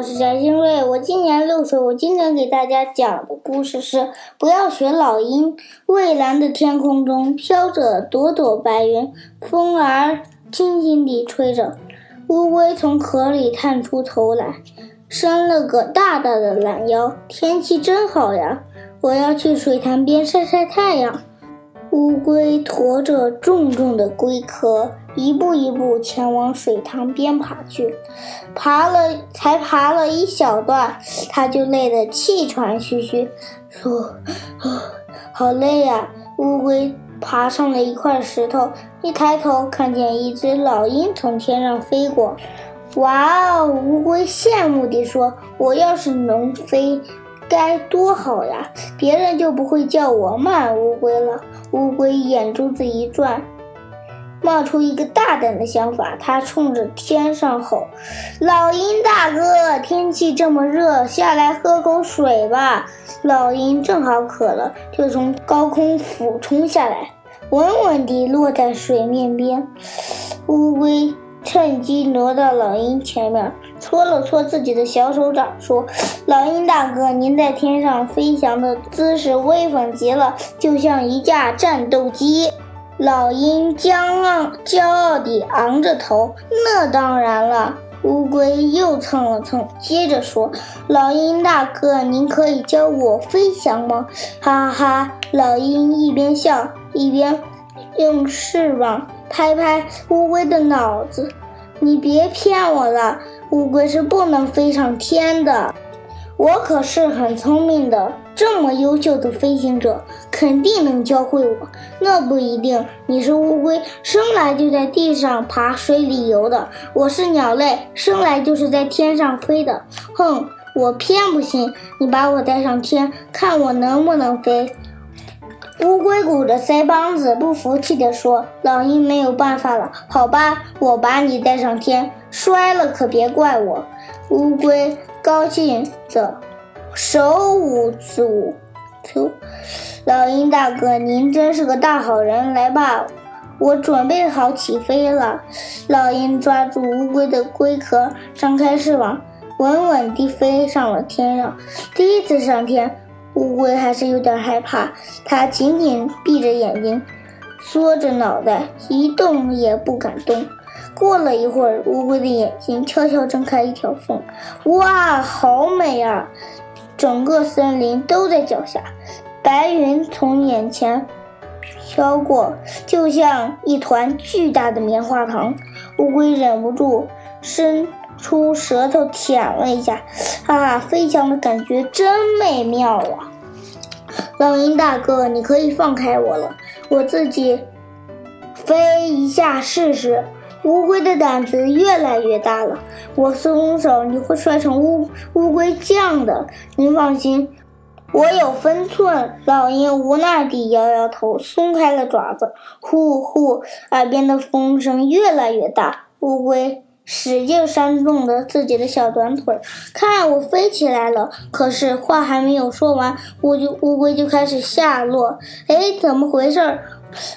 我是翟新瑞，我今年六岁。我今天给大家讲的故事是：不要学老鹰。蔚蓝的天空中飘着朵朵白云，风儿轻轻地吹着。乌龟从壳里探出头来，伸了个大大的懒腰。天气真好呀，我要去水潭边晒晒太阳。乌龟驮着重重的龟壳。一步一步前往水塘边爬去，爬了才爬了一小段，他就累得气喘吁吁，说：“好累呀！”乌龟爬上了一块石头，一抬头看见一只老鹰从天上飞过。哇哦！乌龟羡慕地说：“我要是能飞，该多好呀！别人就不会叫我慢乌龟了。”乌龟眼珠子一转。冒出一个大胆的想法，他冲着天上吼：“老鹰大哥，天气这么热，下来喝口水吧！”老鹰正好渴了，就从高空俯冲下来，稳稳地落在水面边。乌龟趁机挪到老鹰前面，搓了搓自己的小手掌，说：“老鹰大哥，您在天上飞翔的姿势威风极了，就像一架战斗机。”老鹰骄傲骄傲地昂着头，那当然了。乌龟又蹭了蹭，接着说：“老鹰大哥，您可以教我飞翔吗？”哈哈！老鹰一边笑一边用翅膀拍拍乌龟的脑子：“你别骗我了，乌龟是不能飞上天的。我可是很聪明的。”这么优秀的飞行者，肯定能教会我。那不一定，你是乌龟，生来就在地上爬、水里游的；我是鸟类，生来就是在天上飞的。哼，我偏不信！你把我带上天，看我能不能飞。乌龟鼓着腮帮子，不服气地说：“老鹰没有办法了，好吧，我把你带上天，摔了可别怪我。”乌龟高兴的。手舞足蹈，老鹰大哥，您真是个大好人！来吧，我准备好起飞了。老鹰抓住乌龟的龟壳，张开翅膀，稳稳地飞上了天上。第一次上天，乌龟还是有点害怕，它紧紧闭着眼睛，缩着脑袋，一动也不敢动。过了一会儿，乌龟的眼睛悄悄睁开一条缝，哇，好美啊！整个森林都在脚下，白云从眼前飘过，就像一团巨大的棉花糖。乌龟忍不住伸出舌头舔了一下，哈哈，飞翔的感觉真美妙啊！老鹰大哥，你可以放开我了，我自己飞一下试试。乌龟的胆子越来越大了，我松手你会摔成乌乌龟酱的。您放心，我有分寸。老鹰无奈地摇摇头，松开了爪子。呼呼，耳边的风声越来越大。乌龟使劲扇动着自己的小短腿，看我飞起来了。可是话还没有说完，乌就乌龟就开始下落。哎，怎么回事？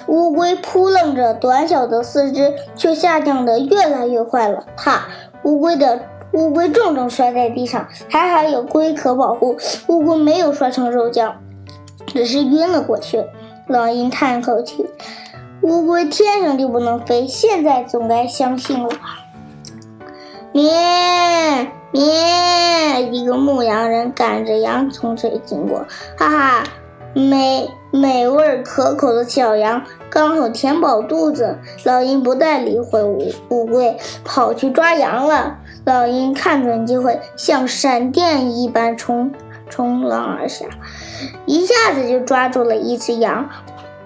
乌龟扑棱着短小的四肢，却下降得越来越快了。啪！乌龟的乌龟重重摔在地上，还好有龟壳保护，乌龟没有摔成肉酱，只是晕了过去。老鹰叹口气：“乌龟天生就不能飞，现在总该相信了吧？”咩咩，一个牧羊人赶着羊从这里经过，哈哈。美美味可口的小羊刚好填饱肚子，老鹰不再理会乌乌龟，跑去抓羊了。老鹰看准机会，像闪电一般冲冲浪而下，一下子就抓住了一只羊。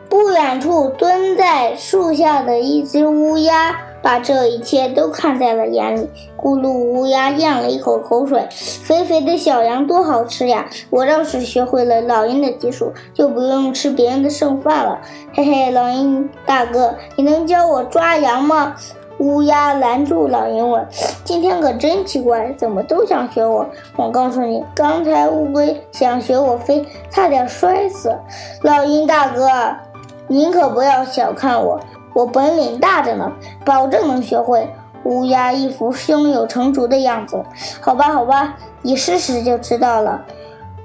不远处蹲在树下的一只乌鸦。把这一切都看在了眼里，咕噜乌鸦咽了一口口水，肥肥的小羊多好吃呀！我要是学会了老鹰的技术，就不用吃别人的剩饭了。嘿嘿，老鹰大哥，你能教我抓羊吗？乌鸦拦住老鹰问：“今天可真奇怪，怎么都想学我？我告诉你，刚才乌龟想学我飞，差点摔死。老鹰大哥，您可不要小看我。”我本领大着呢，保证能学会。乌鸦一副胸有成竹的样子。好吧，好吧，你试试就知道了。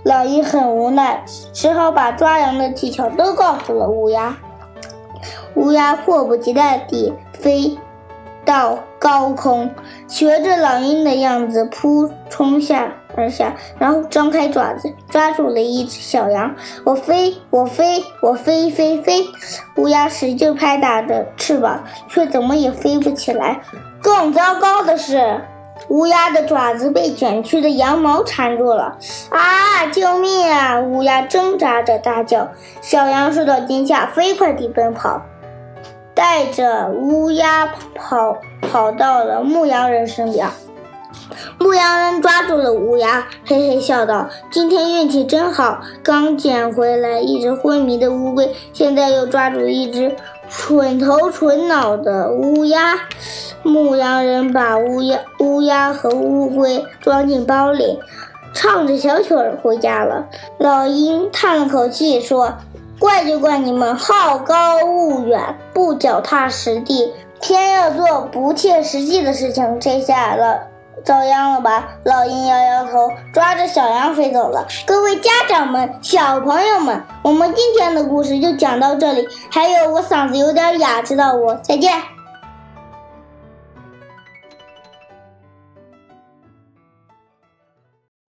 老鹰很无奈，只好把抓羊的技巧都告诉了乌鸦。乌鸦迫不及待地飞到高空，学着老鹰的样子扑冲下而下，然后张开爪子抓住了一只小羊。我飞，我飞，我飞飞飞！乌鸦使劲拍打着翅膀，却怎么也飞不起来。更糟糕的是。乌鸦的爪子被卷曲的羊毛缠住了！啊，救命啊！乌鸦挣扎着大叫。小羊受到惊吓，飞快地奔跑，带着乌鸦跑跑到了牧羊人身边。牧羊人抓住了乌鸦，嘿嘿笑道：“今天运气真好，刚捡回来一只昏迷的乌龟，现在又抓住一只蠢头蠢脑的乌鸦。”牧羊人把乌鸦、乌鸦和乌龟装进包里，唱着小曲儿回家了。老鹰叹了口气说：“怪就怪你们好高骛远，不脚踏实地，偏要做不切实际的事情。这下了，遭殃了吧？”老鹰摇摇头，抓着小羊飞走了。各位家长们、小朋友们，我们今天的故事就讲到这里。还有，我嗓子有点哑，知道不？再见。